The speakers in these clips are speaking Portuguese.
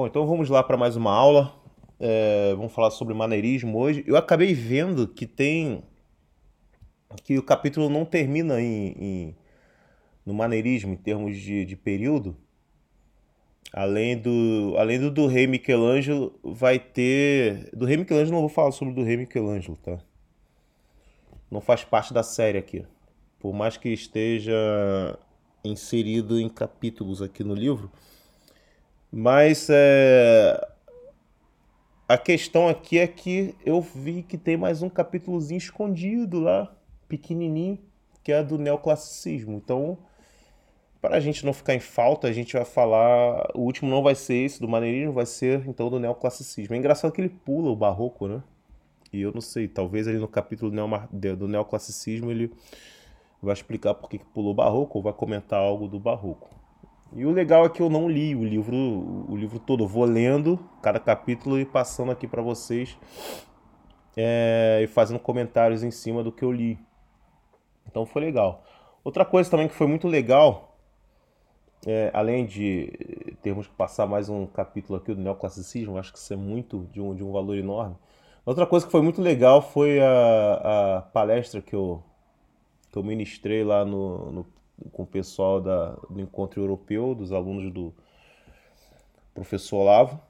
Bom, então vamos lá para mais uma aula. É, vamos falar sobre maneirismo hoje. Eu acabei vendo que tem. que o capítulo não termina em, em no maneirismo, em termos de, de período. Além do, além do, do rei Michelangelo, vai ter. Do rei Michelangelo, não vou falar sobre o do rei Michelangelo, tá? Não faz parte da série aqui. Por mais que esteja inserido em capítulos aqui no livro. Mas é, a questão aqui é que eu vi que tem mais um capítulozinho escondido lá, pequenininho, que é do neoclassicismo. Então, para a gente não ficar em falta, a gente vai falar. O último não vai ser esse do maneirismo, vai ser então do neoclassicismo. É engraçado que ele pula o barroco, né? E eu não sei, talvez ali no capítulo do neoclassicismo ele vai explicar por que pulou o barroco ou vai comentar algo do barroco. E o legal é que eu não li o livro, o livro todo. Eu vou lendo cada capítulo e passando aqui para vocês é, e fazendo comentários em cima do que eu li. Então foi legal. Outra coisa também que foi muito legal, é, além de termos que passar mais um capítulo aqui do neoclassicismo, acho que isso é muito de um, de um valor enorme. Outra coisa que foi muito legal foi a, a palestra que eu, que eu ministrei lá no, no com o pessoal da, do encontro europeu, dos alunos do professor Olavo.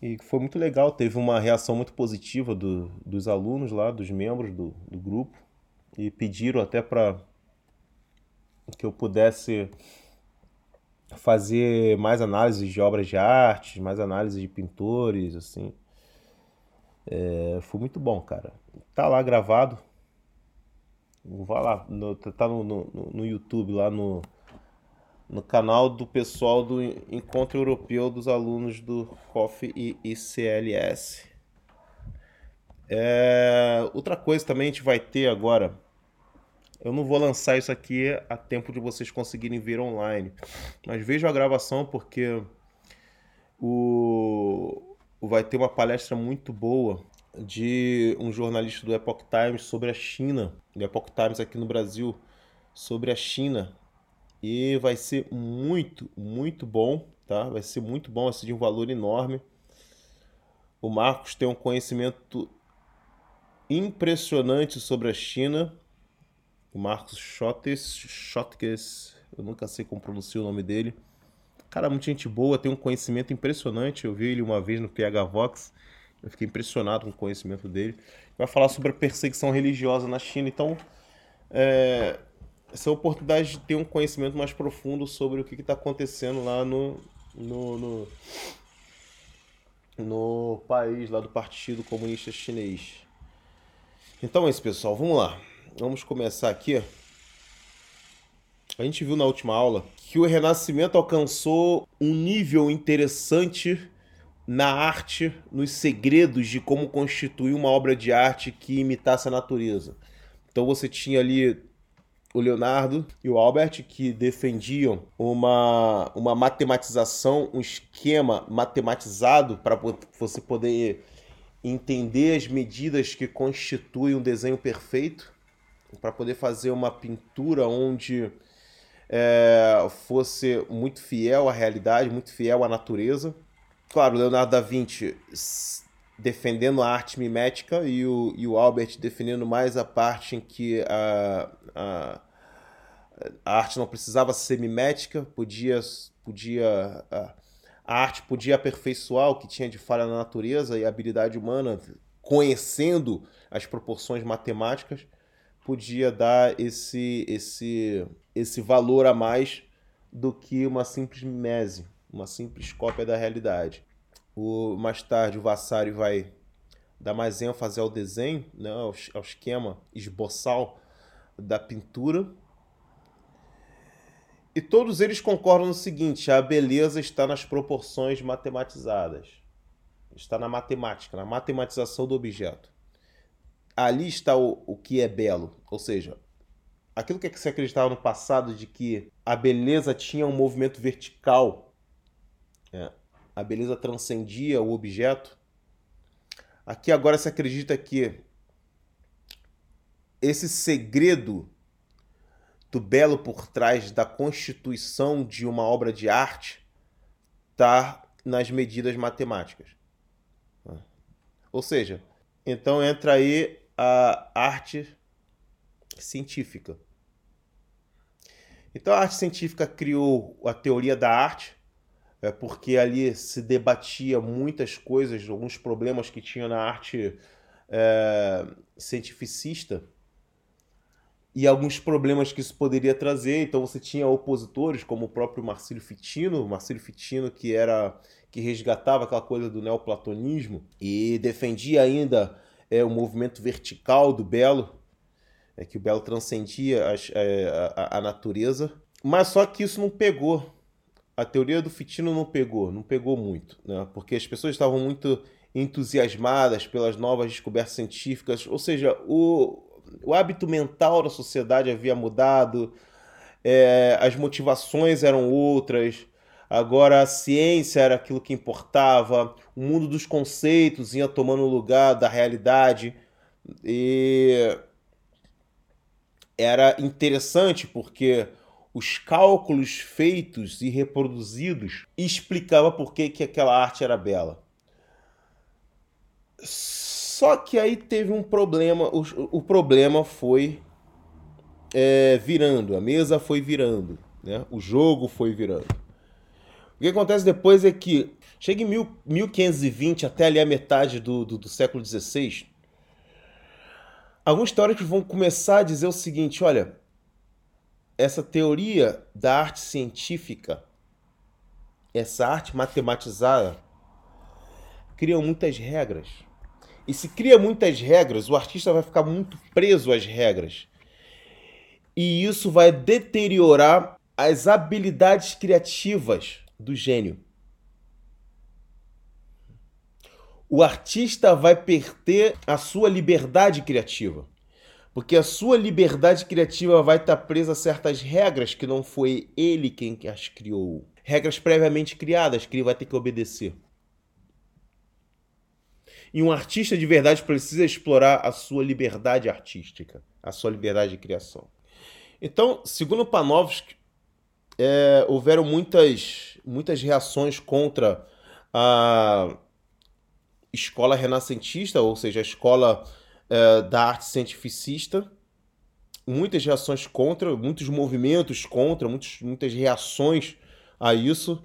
E foi muito legal, teve uma reação muito positiva do, dos alunos lá, dos membros do, do grupo, e pediram até para que eu pudesse fazer mais análises de obras de arte, mais análises de pintores, assim. É, foi muito bom, cara. Tá lá gravado, Vai lá, no, tá no, no, no YouTube, lá no, no canal do pessoal do Encontro Europeu dos Alunos do COF e ICLS. É, outra coisa também a gente vai ter agora. Eu não vou lançar isso aqui a tempo de vocês conseguirem ver online. Mas vejam a gravação porque o, vai ter uma palestra muito boa de um jornalista do Epoch Times sobre a China, do Epoch Times aqui no Brasil, sobre a China. E vai ser muito, muito bom, tá? Vai ser muito bom, vai ser de um valor enorme. O Marcos tem um conhecimento impressionante sobre a China. O Marcos Schottes, Schottes, eu nunca sei como pronunciar o nome dele. Cara, muita gente boa, tem um conhecimento impressionante. Eu vi ele uma vez no PH Vox eu fiquei impressionado com o conhecimento dele. Vai falar sobre a perseguição religiosa na China. Então, é, essa é a oportunidade de ter um conhecimento mais profundo sobre o que está acontecendo lá no, no, no, no país, lá do Partido Comunista Chinês. Então é isso, pessoal. Vamos lá. Vamos começar aqui. A gente viu na última aula que o Renascimento alcançou um nível interessante na arte, nos segredos de como constituir uma obra de arte que imitasse a natureza. Então você tinha ali o Leonardo e o Albert que defendiam uma, uma matematização, um esquema matematizado para você poder entender as medidas que constituem um desenho perfeito, para poder fazer uma pintura onde é, fosse muito fiel à realidade, muito fiel à natureza claro, Leonardo da Vinci defendendo a arte mimética e o, e o Albert defendendo mais a parte em que a, a, a arte não precisava ser mimética, podia, podia a, a arte podia aperfeiçoar o que tinha de falha na natureza e a habilidade humana, conhecendo as proporções matemáticas, podia dar esse, esse, esse valor a mais do que uma simples mimese uma simples cópia da realidade. O, mais tarde, o Vassari vai dar mais ênfase ao desenho, né, ao, ao esquema esboçal da pintura. E todos eles concordam no seguinte: a beleza está nas proporções matematizadas. Está na matemática, na matematização do objeto. Ali está o, o que é belo. Ou seja, aquilo que se acreditava no passado de que a beleza tinha um movimento vertical é, a beleza transcendia o objeto. Aqui agora se acredita que esse segredo do belo por trás da constituição de uma obra de arte está nas medidas matemáticas. Ou seja, então entra aí a arte científica. Então a arte científica criou a teoria da arte, é, porque ali se debatia muitas coisas, alguns problemas que tinha na arte é, cientificista e alguns problemas que isso poderia trazer. Então você tinha opositores, como o próprio Marcílio Fitino, Marcílio Fitino que era que resgatava aquela coisa do neoplatonismo e defendia ainda é, o movimento vertical do belo, é que o belo transcendia as, é, a, a natureza. Mas só que isso não pegou. A teoria do Fitino não pegou, não pegou muito, né? porque as pessoas estavam muito entusiasmadas pelas novas descobertas científicas, ou seja, o, o hábito mental da sociedade havia mudado, é, as motivações eram outras, agora a ciência era aquilo que importava, o mundo dos conceitos ia tomando lugar da realidade e era interessante porque os cálculos feitos e reproduzidos explicava por que, que aquela arte era bela. Só que aí teve um problema, o, o problema foi é, virando, a mesa foi virando, né? o jogo foi virando. O que acontece depois é que chega em mil, 1520 até ali a metade do, do, do século XVI, alguns teóricos vão começar a dizer o seguinte: olha, essa teoria da arte científica, essa arte matematizada, criam muitas regras e se cria muitas regras, o artista vai ficar muito preso às regras. E isso vai deteriorar as habilidades criativas do gênio. O artista vai perder a sua liberdade criativa. Porque a sua liberdade criativa vai estar presa a certas regras que não foi ele quem as criou. Regras previamente criadas que ele vai ter que obedecer. E um artista de verdade precisa explorar a sua liberdade artística, a sua liberdade de criação. Então, segundo Panofsky, é, houveram muitas, muitas reações contra a escola renascentista, ou seja, a escola é, da arte cientificista. Muitas reações contra, muitos movimentos contra, muitos, muitas reações a isso.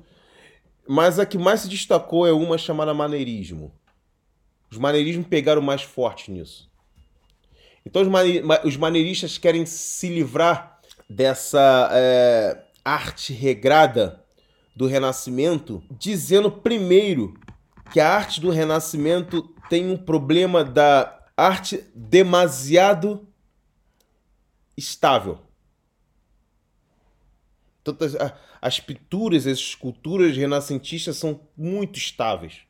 Mas a que mais se destacou é uma chamada maneirismo. Os maneirismos pegaram mais forte nisso. Então os, os maneiristas querem se livrar dessa é, arte regrada do Renascimento, dizendo primeiro que a arte do Renascimento tem um problema da arte demasiado estável. Todas as pinturas, as esculturas renascentistas são muito estáveis.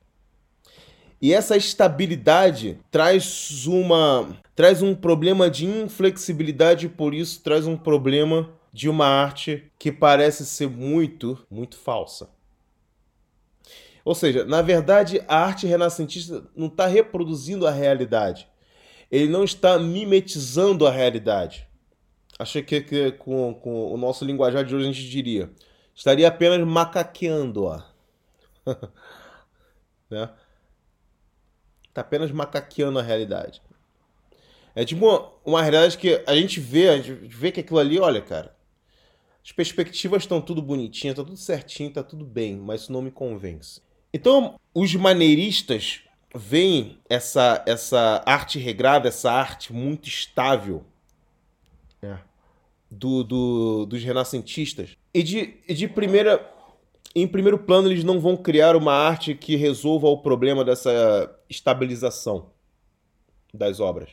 E essa estabilidade traz uma traz um problema de inflexibilidade por isso traz um problema de uma arte que parece ser muito, muito falsa. Ou seja, na verdade, a arte renascentista não está reproduzindo a realidade. Ele não está mimetizando a realidade. Achei que, que com, com, o nosso linguajar de hoje a gente diria. Estaria apenas macaqueando-a. né? Tá apenas macaqueando a realidade. É tipo uma, uma realidade que a gente vê, a gente vê que aquilo ali, olha, cara, as perspectivas estão tudo bonitinhas, tá tudo certinho, tá tudo bem, mas isso não me convence. Então, os maneiristas veem essa, essa arte regrada, essa arte muito estável é. do, do, dos renascentistas. E de, de primeira em primeiro plano, eles não vão criar uma arte que resolva o problema dessa estabilização das obras.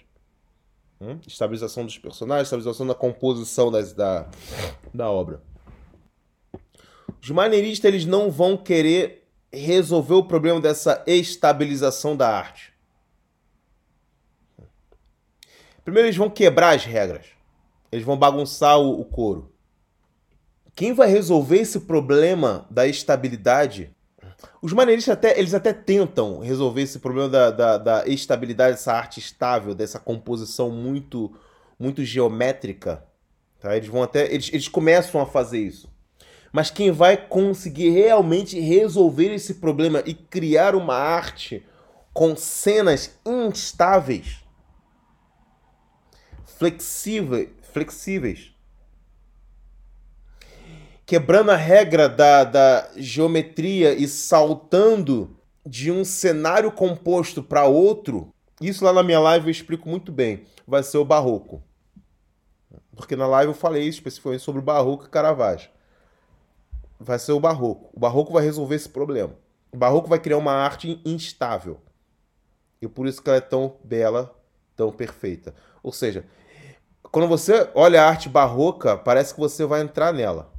Hum? Estabilização dos personagens, estabilização da composição das, da, da obra. Os maneiristas eles não vão querer resolver o problema dessa estabilização da arte. Primeiro, eles vão quebrar as regras. Eles vão bagunçar o, o couro. Quem vai resolver esse problema da estabilidade? Os maneiristas até, eles até tentam resolver esse problema da, da, da estabilidade, dessa arte estável, dessa composição muito, muito geométrica. Tá? Eles vão até. Eles, eles começam a fazer isso. Mas quem vai conseguir realmente resolver esse problema e criar uma arte com cenas instáveis, flexíveis, flexíveis quebrando a regra da, da geometria e saltando de um cenário composto para outro, isso lá na minha live eu explico muito bem. Vai ser o barroco. Porque na live eu falei especificamente sobre o barroco e Caravaggio. Vai ser o barroco. O barroco vai resolver esse problema. O barroco vai criar uma arte instável. E por isso que ela é tão bela, tão perfeita. Ou seja, quando você olha a arte barroca, parece que você vai entrar nela.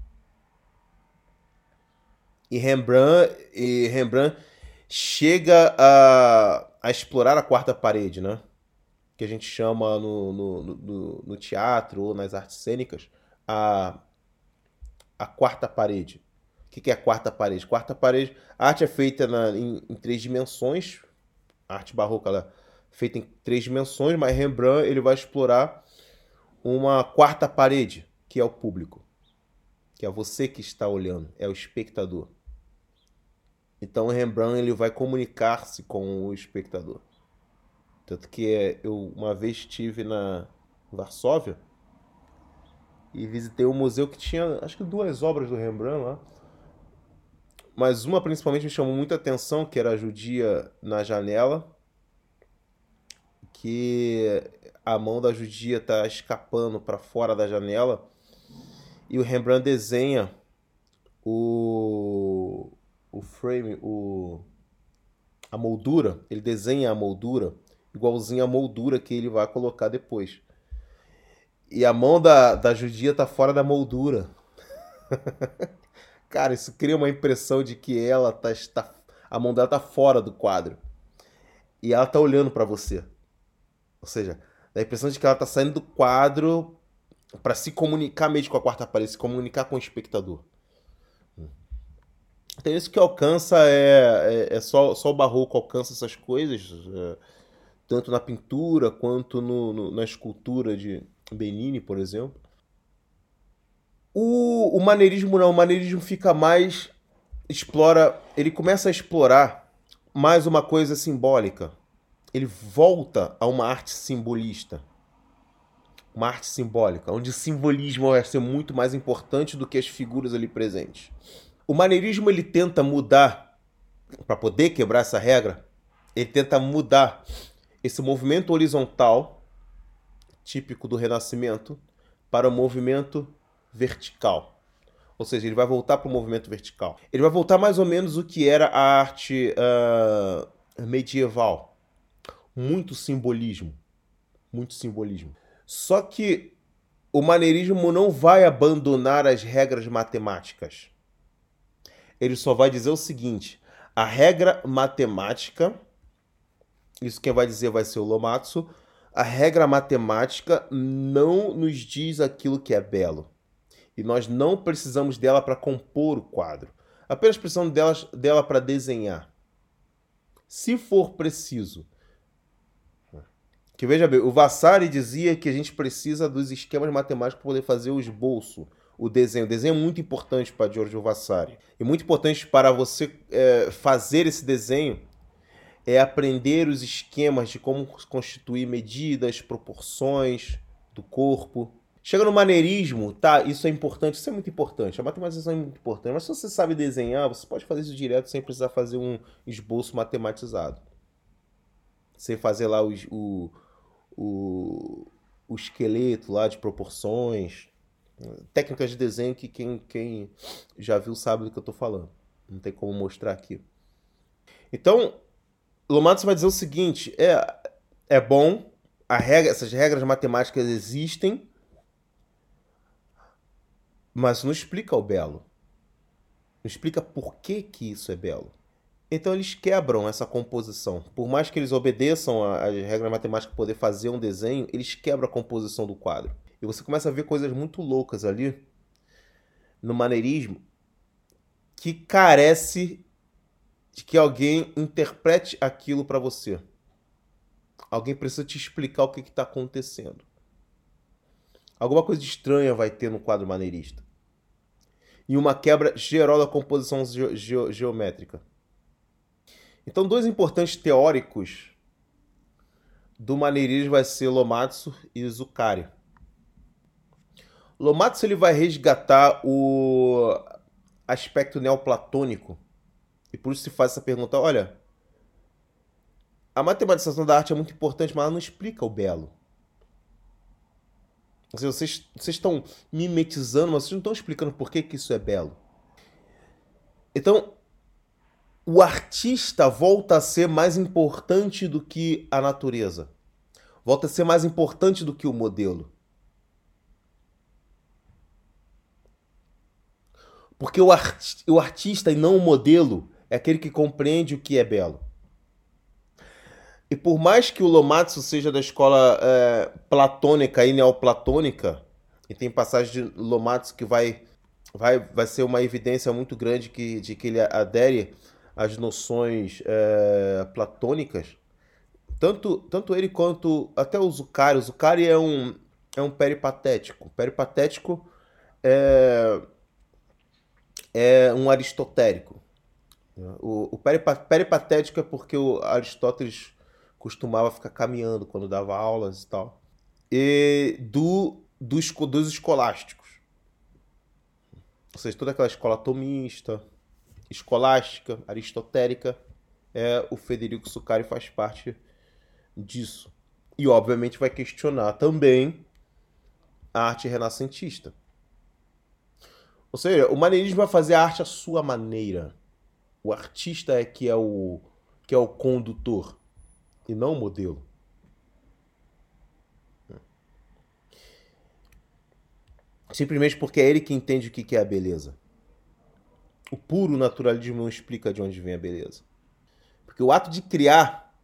E Rembrandt, e Rembrandt chega a, a explorar a quarta parede, né? Que a gente chama no, no, no, no teatro ou nas artes cênicas a, a quarta parede. O que é a quarta parede? Quarta parede, a arte é feita na, em, em três dimensões. A arte barroca ela é feita em três dimensões, mas Rembrandt ele vai explorar uma quarta parede, que é o público, que é você que está olhando, é o espectador. Então Rembrandt ele vai comunicar-se com o espectador. Tanto que eu uma vez estive na Varsóvia e visitei um museu que tinha acho que duas obras do Rembrandt lá. Mas uma principalmente me chamou muita atenção, que era a judia na janela, que a mão da judia está escapando para fora da janela e o Rembrandt desenha o o frame, o a moldura, ele desenha a moldura igualzinho moldura que ele vai colocar depois. E a mão da, da judia tá fora da moldura. Cara, isso cria uma impressão de que ela tá, está, a mão dela tá fora do quadro. E ela tá olhando para você. Ou seja, dá a impressão de que ela tá saindo do quadro para se comunicar mesmo com a quarta parede, se comunicar com o espectador. Então isso que alcança é, é, é, só, só o barroco alcança essas coisas, é, tanto na pintura quanto no, no, na escultura de Benini, por exemplo. O, o maneirismo não, o maneirismo fica mais explora, ele começa a explorar mais uma coisa simbólica. Ele volta a uma arte simbolista. Uma arte simbólica, onde o simbolismo vai ser muito mais importante do que as figuras ali presentes. O maneirismo ele tenta mudar, para poder quebrar essa regra, ele tenta mudar esse movimento horizontal, típico do Renascimento, para o movimento vertical. Ou seja, ele vai voltar para o movimento vertical. Ele vai voltar mais ou menos o que era a arte uh, medieval. Muito simbolismo. Muito simbolismo. Só que o maneirismo não vai abandonar as regras matemáticas ele só vai dizer o seguinte: a regra matemática, isso quem vai dizer vai ser o Lomatsu, a regra matemática não nos diz aquilo que é belo. E nós não precisamos dela para compor o quadro. Apenas precisamos dela, dela para desenhar. Se for preciso. Que veja bem, o Vassari dizia que a gente precisa dos esquemas matemáticos para poder fazer o esboço o desenho. O desenho é muito importante para Giorgio Vasari. E muito importante para você é, fazer esse desenho é aprender os esquemas de como constituir medidas, proporções do corpo. Chega no maneirismo, tá? Isso é importante, isso é muito importante. A matematização é muito importante. Mas se você sabe desenhar, você pode fazer isso direto sem precisar fazer um esboço matematizado. Sem fazer lá o, o, o, o esqueleto lá de proporções, técnicas de desenho que quem, quem já viu sabe do que eu estou falando. Não tem como mostrar aqui. Então, Lomato vai dizer o seguinte: é, é bom, a regra, essas regras matemáticas existem, mas não explica o belo. Não explica por que, que isso é belo. Então eles quebram essa composição. Por mais que eles obedeçam às regras matemáticas para poder fazer um desenho, eles quebram a composição do quadro. E você começa a ver coisas muito loucas ali no maneirismo que carece de que alguém interprete aquilo para você. Alguém precisa te explicar o que está acontecendo. Alguma coisa estranha vai ter no quadro maneirista. e uma quebra geral da composição ge ge geométrica. Então, dois importantes teóricos do maneirismo vai ser Lomatsu e Zuccari. Lomatsu ele vai resgatar o aspecto neoplatônico e por isso se faz essa pergunta, olha, a matematização da arte é muito importante, mas ela não explica o belo. Vocês, vocês estão mimetizando, mas vocês não estão explicando por que, que isso é belo. Então, o artista volta a ser mais importante do que a natureza. Volta a ser mais importante do que o modelo. Porque o, art, o artista e não o modelo é aquele que compreende o que é belo. E por mais que o Lomatsu seja da escola é, platônica e neoplatônica, e tem passagem de Lomatsu que vai, vai, vai ser uma evidência muito grande que, de que ele adere às noções é, platônicas, tanto, tanto ele quanto até o Zucari. O Zucari é um, é um peripatético. Peripatético é, é um aristotérico. O, o peripatético é porque o Aristóteles costumava ficar caminhando quando dava aulas e tal. E do, dos, dos escolásticos. Ou seja, toda aquela escola tomista, escolástica, aristotélica, é, o Federico Sucari faz parte disso. E, obviamente, vai questionar também a arte renascentista. Ou seja, o maneirismo vai fazer a arte à sua maneira. O artista é que é o, que é o condutor e não o modelo. Simplesmente porque é ele que entende o que é a beleza. O puro naturalismo não explica de onde vem a beleza. Porque o ato de criar,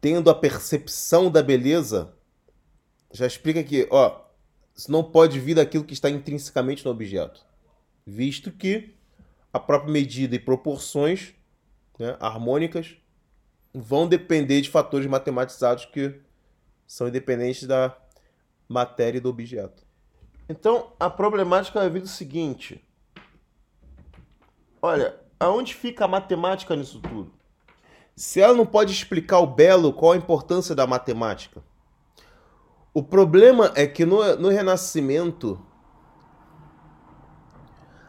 tendo a percepção da beleza, já explica que, ó, isso não pode vir daquilo que está intrinsecamente no objeto, visto que a própria medida e proporções né, harmônicas vão depender de fatores matematizados que são independentes da matéria e do objeto. Então, a problemática vai vir do seguinte: olha, aonde fica a matemática nisso tudo? Se ela não pode explicar o belo, qual a importância da matemática? O problema é que no, no Renascimento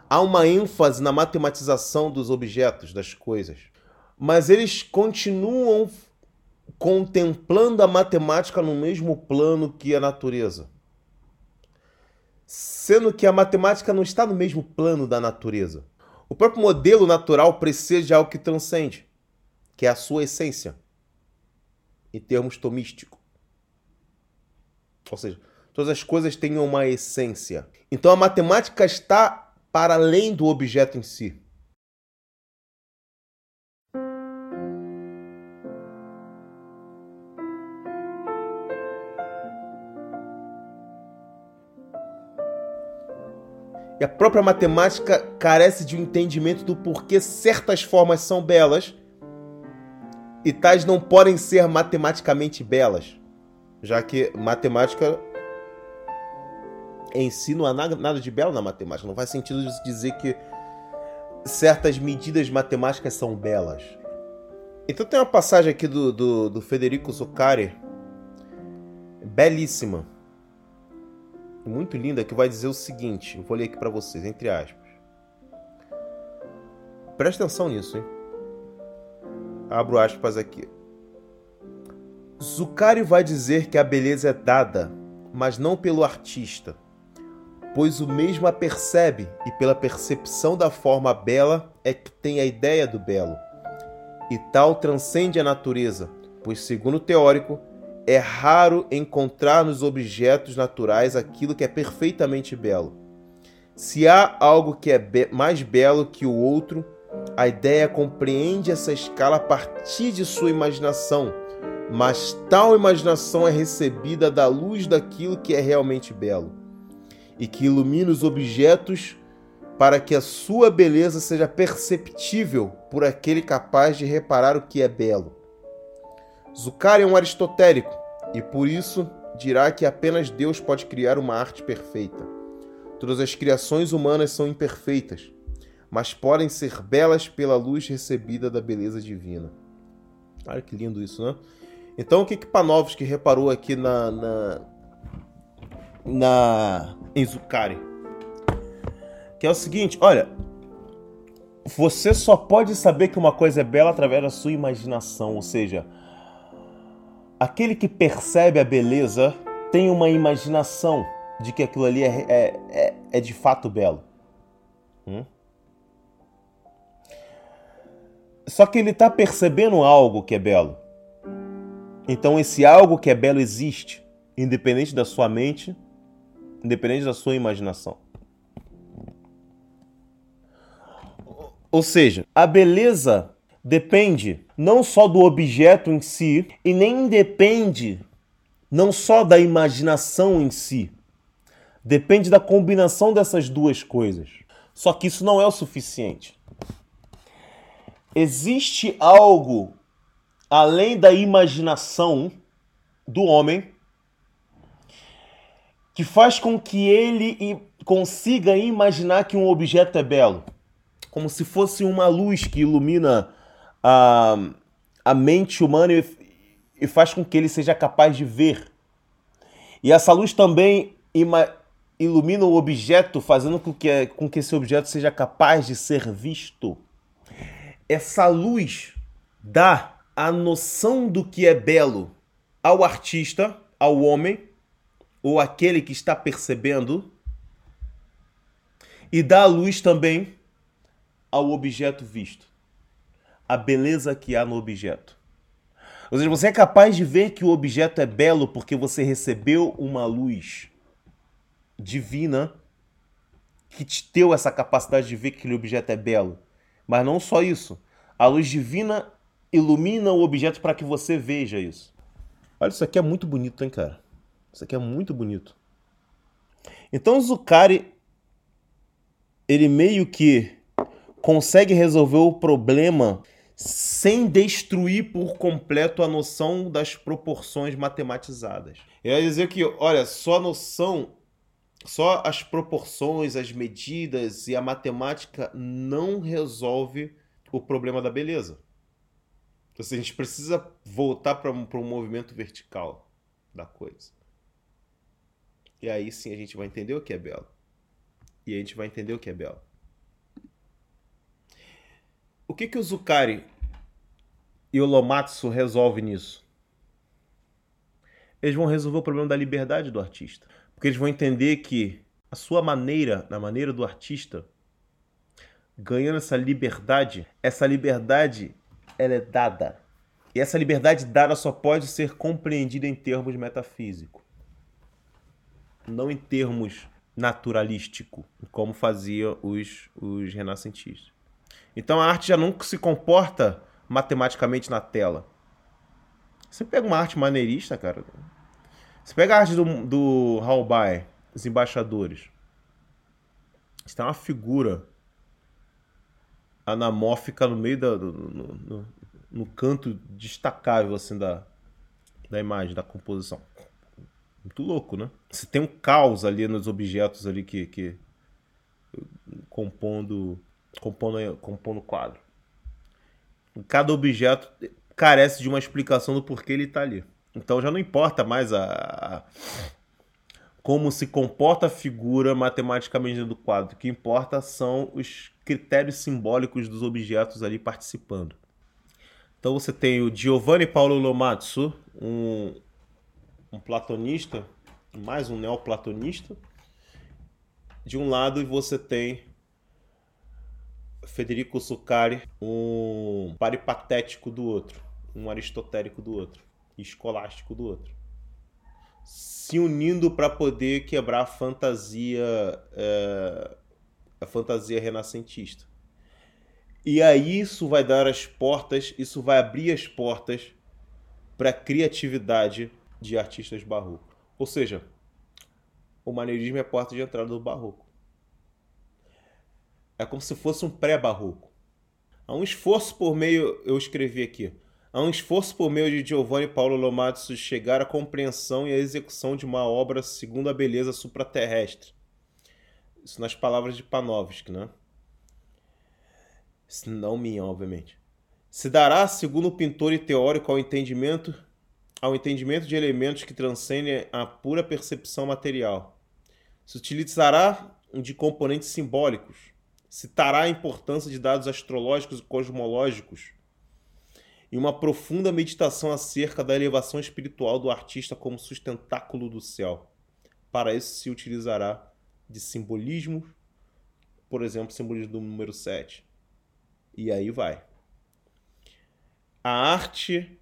há uma ênfase na matematização dos objetos, das coisas mas eles continuam contemplando a matemática no mesmo plano que a natureza. Sendo que a matemática não está no mesmo plano da natureza. O próprio modelo natural precisa de algo que transcende, que é a sua essência, em termos tomísticos. Ou seja, todas as coisas têm uma essência. Então a matemática está para além do objeto em si. A própria matemática carece de um entendimento do porquê certas formas são belas e tais não podem ser matematicamente belas, já que matemática em si não há nada de belo na matemática. Não faz sentido dizer que certas medidas matemáticas são belas. Então tem uma passagem aqui do, do, do Federico Zuccari, belíssima, muito linda que vai dizer o seguinte, eu vou ler aqui para vocês, entre aspas. Presta atenção nisso, hein? Abro aspas aqui. Zucari vai dizer que a beleza é dada, mas não pelo artista, pois o mesmo a percebe e pela percepção da forma bela é que tem a ideia do belo. E tal transcende a natureza, pois segundo o teórico, é raro encontrar nos objetos naturais aquilo que é perfeitamente belo. Se há algo que é be mais belo que o outro, a ideia compreende essa escala a partir de sua imaginação, mas tal imaginação é recebida da luz daquilo que é realmente belo e que ilumina os objetos para que a sua beleza seja perceptível por aquele capaz de reparar o que é belo. Zucari é um aristotélico e por isso dirá que apenas Deus pode criar uma arte perfeita. Todas as criações humanas são imperfeitas, mas podem ser belas pela luz recebida da beleza divina. Olha que lindo isso, né? Então o que que Panovski reparou aqui na na, na em Zucari? Que é o seguinte, olha, você só pode saber que uma coisa é bela através da sua imaginação, ou seja, aquele que percebe a beleza tem uma imaginação de que aquilo ali é, é, é, é de fato belo. Hum? Só que ele está percebendo algo que é belo. Então esse algo que é belo existe, independente da sua mente, independente da sua imaginação. Ou seja, a beleza depende não só do objeto em si e nem depende não só da imaginação em si. Depende da combinação dessas duas coisas. Só que isso não é o suficiente. Existe algo além da imaginação do homem que faz com que ele consiga imaginar que um objeto é belo, como se fosse uma luz que ilumina a, a mente humana e, e faz com que ele seja capaz de ver. E essa luz também ilumina o objeto, fazendo com que, com que esse objeto seja capaz de ser visto. Essa luz dá a noção do que é belo ao artista, ao homem, ou aquele que está percebendo, e dá a luz também ao objeto visto. A beleza que há no objeto. Ou seja, você é capaz de ver que o objeto é belo porque você recebeu uma luz divina que te deu essa capacidade de ver que aquele objeto é belo. Mas não só isso. A luz divina ilumina o objeto para que você veja isso. Olha, isso aqui é muito bonito, hein, cara? Isso aqui é muito bonito. Então, Zucari, ele meio que consegue resolver o problema sem destruir por completo a noção das proporções matematizadas. Ele vai dizer que, olha, só a noção só as proporções, as medidas e a matemática não resolve o problema da beleza. Então, assim, a gente precisa voltar para um movimento vertical da coisa. E aí sim a gente vai entender o que é belo. E a gente vai entender o que é belo. O que, que o Zucari e o Lomatsu resolvem nisso? Eles vão resolver o problema da liberdade do artista. Porque eles vão entender que a sua maneira, na maneira do artista, ganhando essa liberdade, essa liberdade ela é dada. E essa liberdade dada só pode ser compreendida em termos metafísicos, não em termos naturalístico, como faziam os, os renascentistas. Então a arte já nunca se comporta matematicamente na tela. Você pega uma arte maneirista, cara, você pega a arte do, do Halbai, os embaixadores. Você tem uma figura anamórfica no meio da, no, no, no, canto destacável assim da, da imagem, da composição. Muito louco, né? Você tem um caos ali nos objetos ali que, que compondo compondo compondo o quadro. Cada objeto carece de uma explicação do porquê ele está ali. Então já não importa mais a, a como se comporta a figura matematicamente do quadro. O que importa são os critérios simbólicos dos objetos ali participando. Então você tem o Giovanni Paolo Lomatsu, um, um platonista, mais um neoplatonista. De um lado você tem Federico Sucari, um paripatético do outro, um aristotélico do outro escolástico do outro. Se unindo para poder quebrar a fantasia, é, a fantasia renascentista. E aí isso vai dar as portas, isso vai abrir as portas para a criatividade de artistas barrocos. Ou seja, o maneirismo é a porta de entrada do barroco. É como se fosse um pré-barroco. Há um esforço por meio, eu escrevi aqui, Há um esforço por meio de Giovanni Paulo de chegar à compreensão e à execução de uma obra segundo a beleza supraterrestre. Isso nas palavras de Panovski, né? Não minha, obviamente. Se dará, segundo o pintor e teórico, ao entendimento, ao entendimento de elementos que transcendem a pura percepção material. Se utilizará de componentes simbólicos. Citará a importância de dados astrológicos e cosmológicos e uma profunda meditação acerca da elevação espiritual do artista como sustentáculo do céu. Para isso se utilizará de simbolismo, por exemplo, simbolismo do número 7. E aí vai. A arte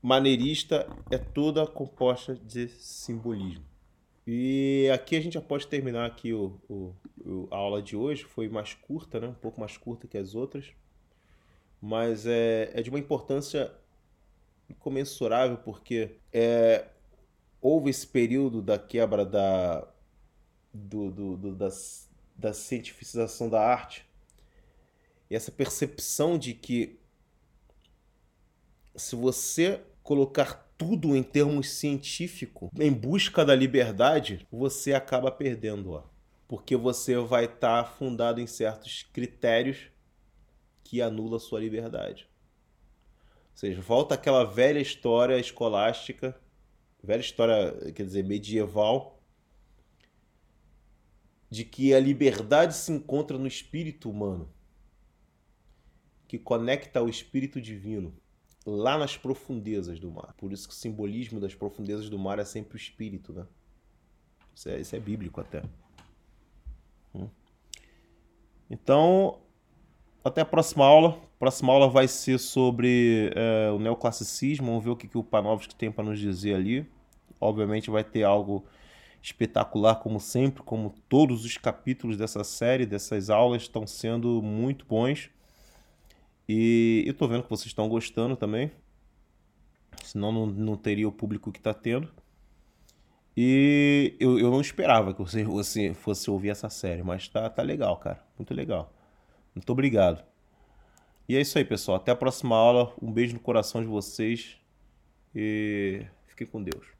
maneirista é toda composta de simbolismo. E aqui a gente já pode terminar aqui o, o, o, a aula de hoje. Foi mais curta, né? um pouco mais curta que as outras mas é, é de uma importância incomensurável porque é, houve esse período da quebra da, do, do, do, das, da cientificização da arte e essa percepção de que se você colocar tudo em termos científicos, em busca da liberdade, você acaba perdendo, ó. Porque você vai estar tá fundado em certos critérios que anula sua liberdade. Ou seja, volta aquela velha história escolástica, velha história, quer dizer, medieval, de que a liberdade se encontra no espírito humano, que conecta ao espírito divino, lá nas profundezas do mar. Por isso que o simbolismo das profundezas do mar é sempre o espírito, né? Isso é, isso é bíblico até. Hum. Então, até a próxima aula. A próxima aula vai ser sobre é, o neoclassicismo. Vamos ver o que, que o Panovski tem para nos dizer ali. Obviamente vai ter algo espetacular, como sempre, como todos os capítulos dessa série, dessas aulas estão sendo muito bons. E eu estou vendo que vocês estão gostando também. Senão não, não teria o público que está tendo. E eu, eu não esperava que você, você fosse ouvir essa série, mas tá, tá legal, cara. Muito legal. Muito obrigado. E é isso aí, pessoal. Até a próxima aula. Um beijo no coração de vocês e fiquem com Deus.